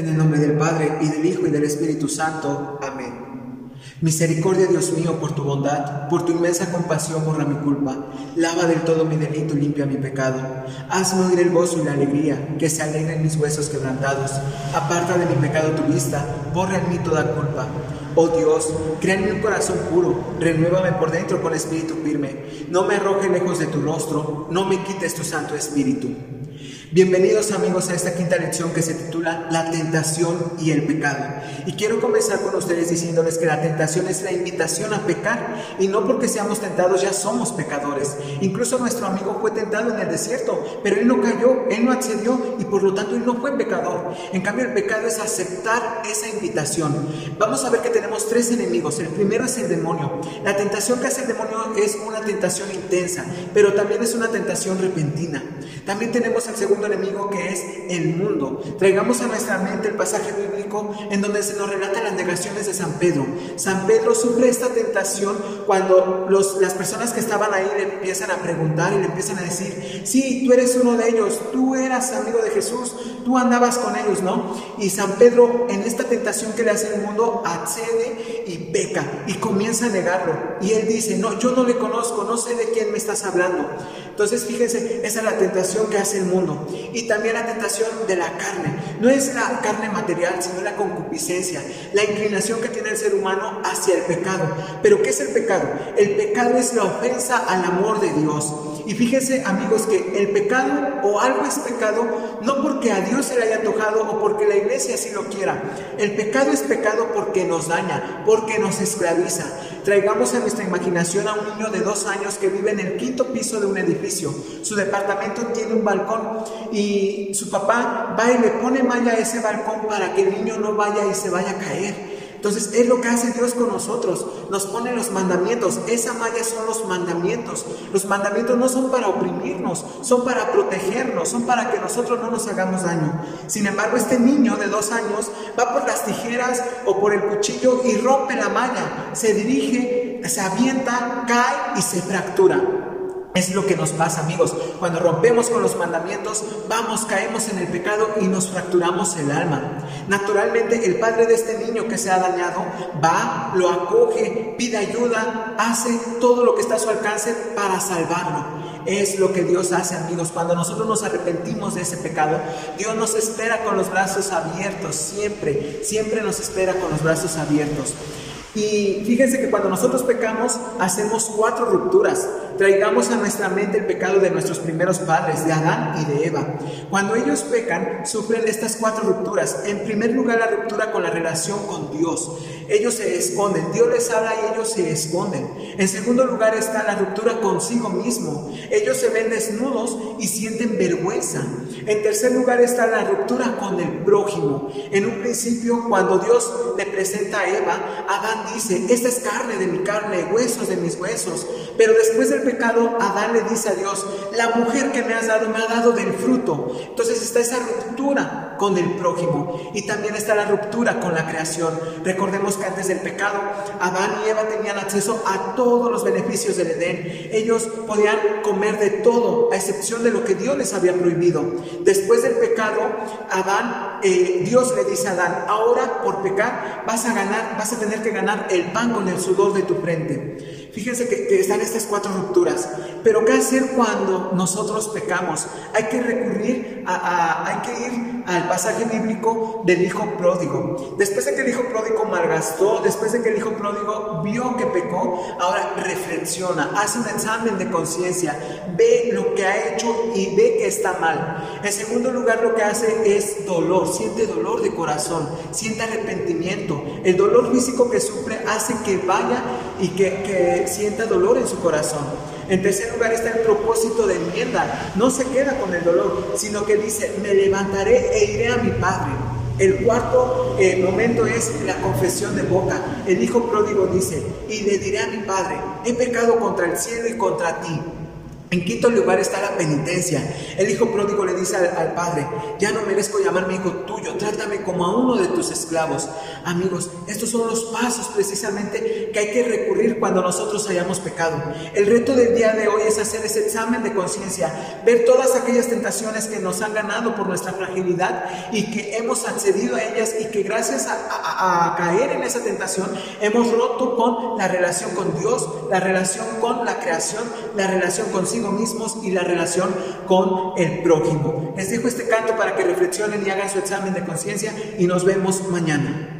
En el nombre del Padre, y del Hijo, y del Espíritu Santo. Amén. Misericordia, Dios mío, por tu bondad, por tu inmensa compasión, borra mi culpa. Lava del todo mi delito y limpia mi pecado. Hazme oír el gozo y la alegría, que se alegren mis huesos quebrantados. Aparta de mi pecado tu vista, borra en mí toda culpa. Oh Dios, crea en mí un corazón puro, renuévame por dentro con espíritu firme. No me arroje lejos de tu rostro, no me quites tu santo espíritu. Bienvenidos amigos a esta quinta lección que se titula La tentación y el pecado. Y quiero comenzar con ustedes diciéndoles que la tentación es la invitación a pecar y no porque seamos tentados ya somos pecadores. Incluso nuestro amigo fue tentado en el desierto, pero él no cayó, él no accedió y por lo tanto él no fue pecador. En cambio el pecado es aceptar esa invitación. Vamos a ver que tenemos tres enemigos. El primero es el demonio. La tentación que hace el demonio es una tentación intensa, pero también es una tentación repentina. También tenemos el segundo enemigo que es el mundo. Traigamos a nuestra mente el pasaje bíblico en donde se nos relata las negaciones de San Pedro. San Pedro sufre esta tentación cuando las personas que estaban ahí le empiezan a preguntar y le empiezan a decir, sí, tú eres uno de ellos, tú eras amigo de Jesús, tú andabas con ellos, ¿no? Y San Pedro en esta tentación que le hace el mundo accede y peca y comienza a negarlo. Y él dice, no, yo no le conozco, no sé de quién me estás hablando. Entonces, fíjense, esa es la tentación que hace el mundo. Y también la tentación de la carne. No es la carne material, sino la concupiscencia, la inclinación que tiene el ser humano hacia el pecado. Pero ¿qué es el pecado? El pecado es la ofensa al amor de Dios. Y fíjense amigos que el pecado o algo es pecado no porque a Dios se le haya antojado o porque la iglesia así lo quiera. El pecado es pecado porque nos daña, porque nos esclaviza. Traigamos a nuestra imaginación a un niño de dos años que vive en el quinto piso de un edificio. Su departamento tiene un balcón y su papá va y le pone malla ese balcón para que el niño no vaya y se vaya a caer. Entonces es lo que hace Dios con nosotros. Nos pone los mandamientos. Esa malla son los mandamientos. Los mandamientos no son para oprimirnos, son para protegernos, son para que nosotros no nos hagamos daño. Sin embargo, este niño de dos años va por las tijeras o por el cuchillo y rompe la malla. Se dirige, se avienta, cae y se fractura. Es lo que nos pasa, amigos. Cuando rompemos con los mandamientos, vamos, caemos en el pecado y nos fracturamos el alma. Naturalmente, el padre de este niño que se ha dañado va, lo acoge, pide ayuda, hace todo lo que está a su alcance para salvarlo. Es lo que Dios hace, amigos. Cuando nosotros nos arrepentimos de ese pecado, Dios nos espera con los brazos abiertos, siempre, siempre nos espera con los brazos abiertos. Y fíjense que cuando nosotros pecamos, hacemos cuatro rupturas. Traigamos a nuestra mente el pecado de nuestros primeros padres, de Adán y de Eva. Cuando ellos pecan, sufren estas cuatro rupturas. En primer lugar, la ruptura con la relación con Dios. Ellos se esconden, Dios les habla y ellos se esconden. En segundo lugar está la ruptura consigo mismo. Ellos se ven desnudos y sienten vergüenza. En tercer lugar está la ruptura con el prójimo. En un principio, cuando Dios le presenta a Eva, Adán dice, esta es carne de mi carne, huesos de mis huesos. Pero después del pecado, Adán le dice a Dios, la mujer que me has dado me ha dado del fruto. Entonces está esa ruptura con el prójimo y también está la ruptura con la creación. Recordemos que antes del pecado, Adán y Eva tenían acceso a todos los beneficios del Edén. Ellos podían comer de todo, a excepción de lo que Dios les había prohibido. Después del pecado, Adán, eh, Dios le dice a Adán, ahora por pecar vas a ganar, vas a tener que ganar el pan con el sudor de tu frente. Fíjense que, están estas cuatro rupturas. Pero ¿qué hacer cuando nosotros pecamos? Hay que recurrir a, hay que ir al pasaje bíblico del hijo pródigo. Después de que el hijo pródigo malgastó, después de que el hijo pródigo vio que pecó, ahora reflexiona, hace un examen de conciencia, ve lo que ha hecho y ve que está mal. En segundo lugar, lo que hace es dolor, siente dolor de corazón, siente arrepentimiento. El dolor físico que sufre hace que vaya y que sienta dolor en su corazón. En tercer lugar está el propósito de enmienda. No se queda con el dolor, sino que dice, me levantaré e iré a mi padre. El cuarto eh, momento es la confesión de boca. El hijo pródigo dice, y le diré a mi padre, he pecado contra el cielo y contra ti. En quinto lugar está la penitencia. El hijo pródigo le dice al, padre, ya no merezco llamarme hijo tuyo, trátame como a uno de tus esclavos. Amigos, estos son los pasos precisamente que hay que recurrir cuando nosotros hayamos pecado. El reto del día de hoy es hacer ese examen de conciencia, ver todas aquellas tentaciones que nos han ganado por nuestra fragilidad y que hemos accedido a ellas y que gracias a caer en esa tentación hemos roto con la relación con Dios, la relación con la creación, la relación consigo mismos y la relación con el prójimo. Les dejo este canto para que reflexionen y hagan su examen de conciencia y nos vemos mañana.